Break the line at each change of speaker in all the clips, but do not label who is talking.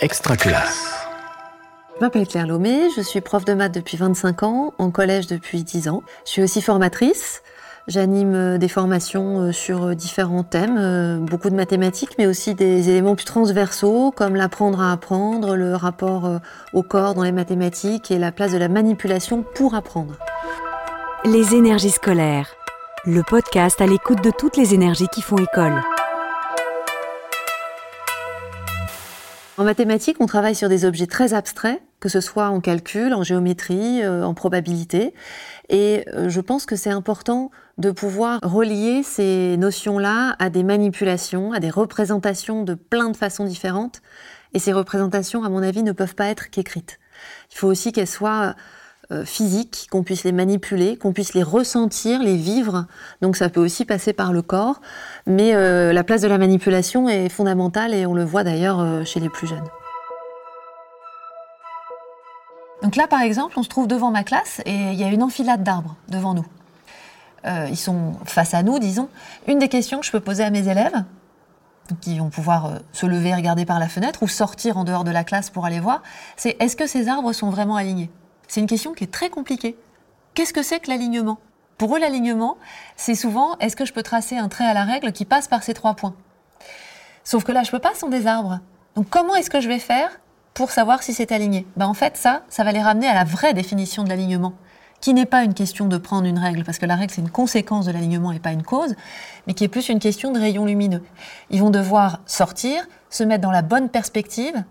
Extra classe.
Je m'appelle Claire Lomé, je suis prof de maths depuis 25 ans, en collège depuis 10 ans. Je suis aussi formatrice. J'anime euh, des formations euh, sur euh, différents thèmes, beaucoup de mathématiques, mais aussi des éléments plus transversaux, comme l'apprendre à apprendre, le rapport au corps dans les mathématiques et la place de la manipulation pour apprendre.
Les énergies scolaires, le podcast à l'écoute de toutes les énergies qui font école.
En mathématiques, on travaille sur des objets très abstraits, que ce soit en calcul, en géométrie, euh, en probabilité. Et euh, je pense que c'est important de pouvoir relier ces notions-là à des manipulations, à des représentations de plein de façons différentes. Et ces représentations, à mon avis, ne peuvent pas être qu'écrites. Il faut aussi qu'elles soient physiques, qu'on puisse les manipuler, qu'on puisse les ressentir, les vivre. Donc ça peut aussi passer par le corps. Mais euh, la place de la manipulation est fondamentale et on le voit d'ailleurs euh, chez les plus jeunes. Donc là, par exemple, on se trouve devant ma classe et il y a une enfilade d'arbres devant nous. ils sont face à nous, disons. Une des questions que je peux poser à mes élèves, qui vont pouvoir se lever et regarder par la fenêtre ou sortir en dehors de la classe pour aller voir, c'est est-ce que ces arbres sont vraiment alignés? C'est une question qui est très compliquée. Qu'est-ce que c'est que l'alignement? Pour eux, l'alignement, c'est souvent est-ce que je peux tracer un trait à la règle qui passe par ces trois points? Sauf que là, je peux pas, sont des arbres. Donc comment est-ce que je vais faire pour savoir si c'est aligné? Ben, En fait, ça, ça va les ramener à la vraie définition de l'alignement, qui n'est pas une question de prendre une règle, parce que la règle, c'est une conséquence de l'alignement et pas une cause, mais qui est plus une question de rayon lumineux. Ils vont devoir sortir, se mettre dans la bonne perspective,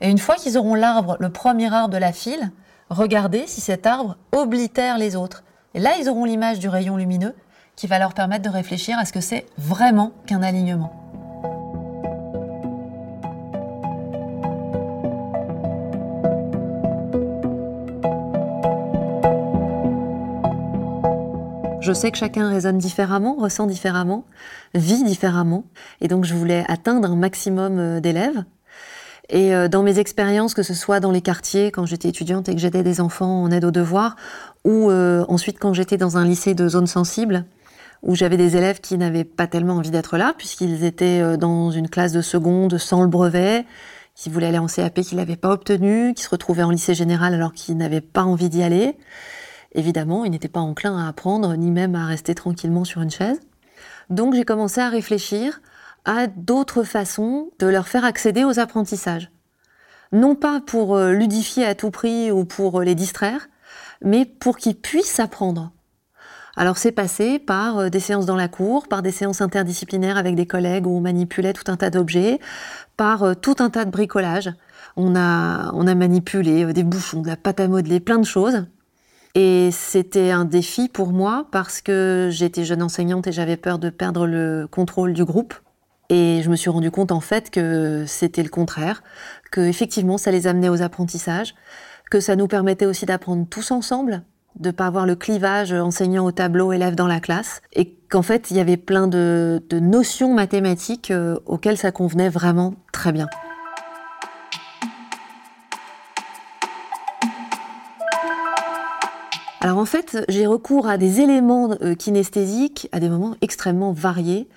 et une fois qu'ils auront l'arbre, le premier arbre de la file, regarder si cet arbre oblitère les autres. Et là, ils auront l'image du rayon lumineux qui va leur permettre de réfléchir à ce que c'est vraiment qu'un alignement. Je sais que chacun raisonne différemment, ressent différemment, vit différemment, et donc je voulais atteindre un maximum euh, d'élèves et euh, dans mes expériences, que ce soit dans les quartiers quand j'étais étudiante et que j'aidais des enfants en aide aux devoirs, ou euh, ensuite quand j'étais dans un lycée de zone sensible, où j'avais des élèves qui n'avaient pas tellement envie d'être là, puisqu'ils étaient euh, dans une classe de seconde sans le brevet, qui voulaient aller en CAP, qu'ils n'avaient pas obtenu, qui se retrouvaient en lycée général alors qu'ils n'avaient pas envie d'y aller. Évidemment, ils n'étaient pas enclins à apprendre, ni même à rester tranquillement sur une chaise. Donc j'ai commencé à réfléchir à d'autres façons de leur faire accéder aux apprentissages. Non pas pour euh, ludifier à tout prix ou pour euh, les distraire, mais pour qu'ils puissent apprendre. Alors c'est passé par euh, des séances dans la cour, par des séances interdisciplinaires avec des collègues où on manipulait tout un tas d'objets, par tout un tas de bricolage. On a, on a manipulé des bouchons, de la pâte à modeler, plein de choses. Et c'était un défi pour moi parce que j'étais jeune enseignante et j'avais peur de perdre le contrôle du groupe. Et je me suis rendu compte en fait que c'était le contraire, que effectivement ça les amenait aux apprentissages, que ça nous permettait aussi d'apprendre tous ensemble, de pas avoir le clivage enseignant au tableau, élève dans la classe, et qu'en fait il y avait plein de, notions mathématiques euh, auxquelles ça convenait vraiment très bien. Alors en fait, j'ai recours à des éléments euh, kinesthésiques à des moments extrêmement variés.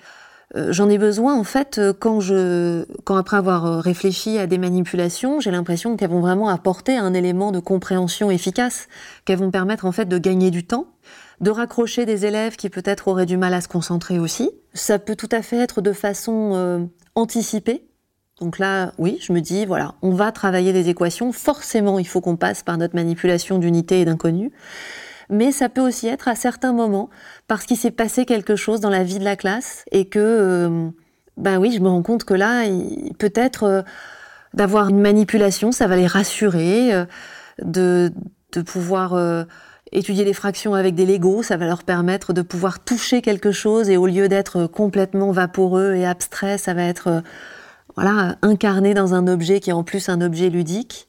Euh, j'en ai besoin en fait euh, quand je, quand après avoir euh, réfléchi à des manipulations, j'ai l'impression qu'elles vont vraiment apporter un élément de compréhension efficace, qu'elles vont permettre en fait de gagner du temps, de raccrocher des élèves qui peut-être auraient du mal à se concentrer aussi. Ça peut tout à fait être de façon anticipée. Donc là, oui, je me dis, voilà, on va travailler des équations. Forcément, il faut qu'on passe par notre manipulation d'unité et d'inconnu mais ça peut aussi être à certains moments parce qu'il s'est passé quelque chose dans la vie de la classe et que, ben oui, je me rends compte que là, peut-être euh, d'avoir une manipulation, ça va les rassurer, euh, de, de pouvoir étudier les fractions avec des Legos, ça va leur permettre de pouvoir toucher quelque chose et au lieu d'être complètement vaporeux et abstrait, ça va être voilà incarné dans un objet qui est en plus un objet ludique.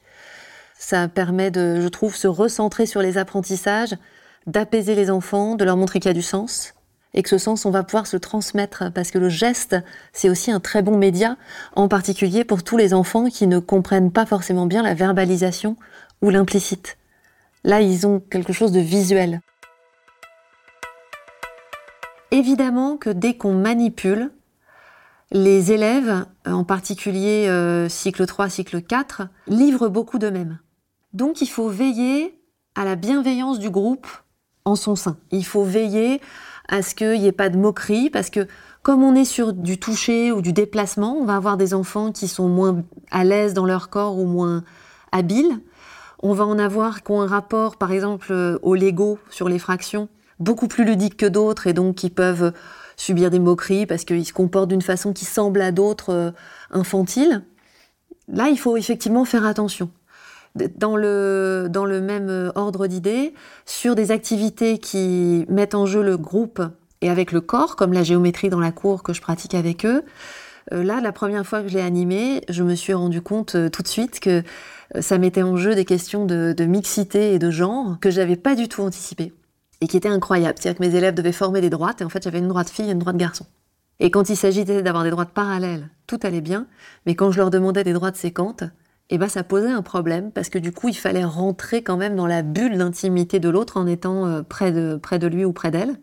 Ça permet de, je trouve, se recentrer sur les apprentissages, d'apaiser les enfants, de leur montrer qu'il y a du sens, et que ce sens, on va pouvoir se transmettre, parce que le geste, c'est aussi un très bon média, en particulier pour tous les enfants qui ne comprennent pas forcément bien la verbalisation ou l'implicite. Là, ils ont quelque chose de visuel. Évidemment que dès qu'on manipule, les élèves, en particulier euh, cycle 3, cycle 4, livrent beaucoup d'eux-mêmes. Donc il faut veiller à la bienveillance du groupe en son sein. Il faut veiller à ce qu'il n'y ait pas de moquerie, parce que comme on est sur du toucher ou du déplacement, on va avoir des enfants qui sont moins à l'aise dans leur corps ou moins habiles. On va en avoir qui ont un rapport, par exemple, euh, au Lego sur les fractions, beaucoup plus ludique que d'autres et donc qui peuvent subir des moqueries parce qu'ils se comportent d'une façon qui semble à d'autres euh, infantile. Là, il faut effectivement faire attention. Dans le, dans le même euh, ordre d'idées, sur des activités qui mettent en jeu le groupe et avec le corps, comme la géométrie dans la cour que je pratique avec eux, euh, là, la première fois que je l'ai animé, je me suis rendu compte tout de suite que ça mettait en jeu des questions de, mixité et de genre que j'avais pas du tout anticipé et qui était incroyable. C'est-à-dire que mes élèves devaient former des droites, et en fait, j'avais une droite fille et une droite garçon. Et quand il s'agissait d'avoir des droites parallèles, tout allait bien, mais quand je leur demandais des droites séquentes, eh ben, ça posait un problème, parce que du coup, il fallait rentrer quand même dans la bulle d'intimité de l'autre en étant euh, près de, près de lui ou près d'elle.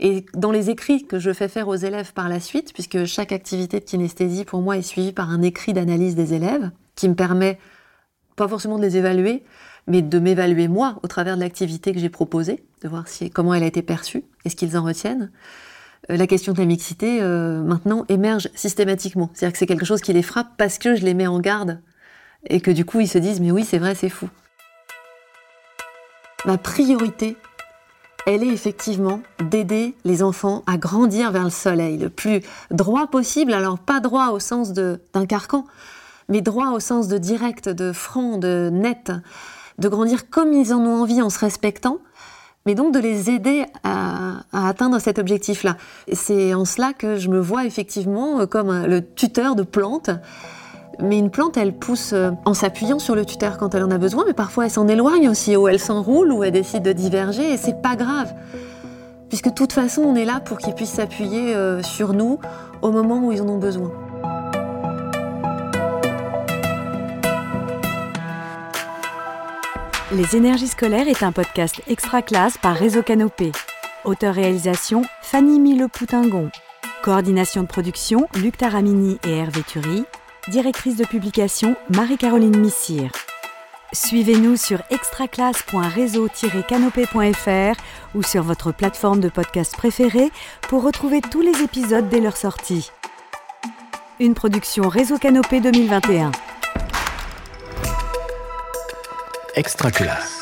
Et dans les écrits que je fais faire aux élèves par la suite, puisque chaque activité de kinesthésie pour moi est suivie par un écrit d'analyse des élèves, qui me permet pas forcément de les évaluer, mais de m'évaluer moi au travers de l'activité que j'ai proposée, de voir si, comment elle a été perçue et ce qu'ils en retiennent. Euh, la question de la mixité, euh, maintenant, émerge systématiquement. C'est-à-dire que c'est quelque chose qui les frappe parce que je les mets en garde et que du coup ils se disent mais oui c'est vrai, c'est fou. Ma priorité, elle est effectivement d'aider les enfants à grandir vers le soleil le plus droit possible. Alors pas droit au sens d'un carcan, mais droit au sens de direct, de franc, de net de grandir comme ils en ont envie en se respectant, mais donc de les aider à, atteindre cet objectif-là. C'est en cela que je me vois effectivement euh, comme le tuteur de plantes. Mais une plante, elle pousse euh, en s'appuyant sur le tuteur quand elle en a besoin, mais parfois elle s'en éloigne aussi, ou elle s'enroule, ou elle décide de diverger, et c'est pas grave. Puisque de toute façon, on est là pour qu'ils puissent s'appuyer euh, sur nous au moment où ils en ont besoin.
Les énergies scolaires est un podcast extra classe par Réseau Canopé. Auteur-réalisation Fanny Mille-Poutingon. Coordination de production Luc Taramini et Hervé Thury. Directrice de publication Marie-Caroline Missire. Suivez-nous sur extraclasse.réseau-canopé.fr ou sur votre plateforme de podcast préférée pour retrouver tous les épisodes dès leur sortie. Une production Réseau Canopé 2021.
Extra classe.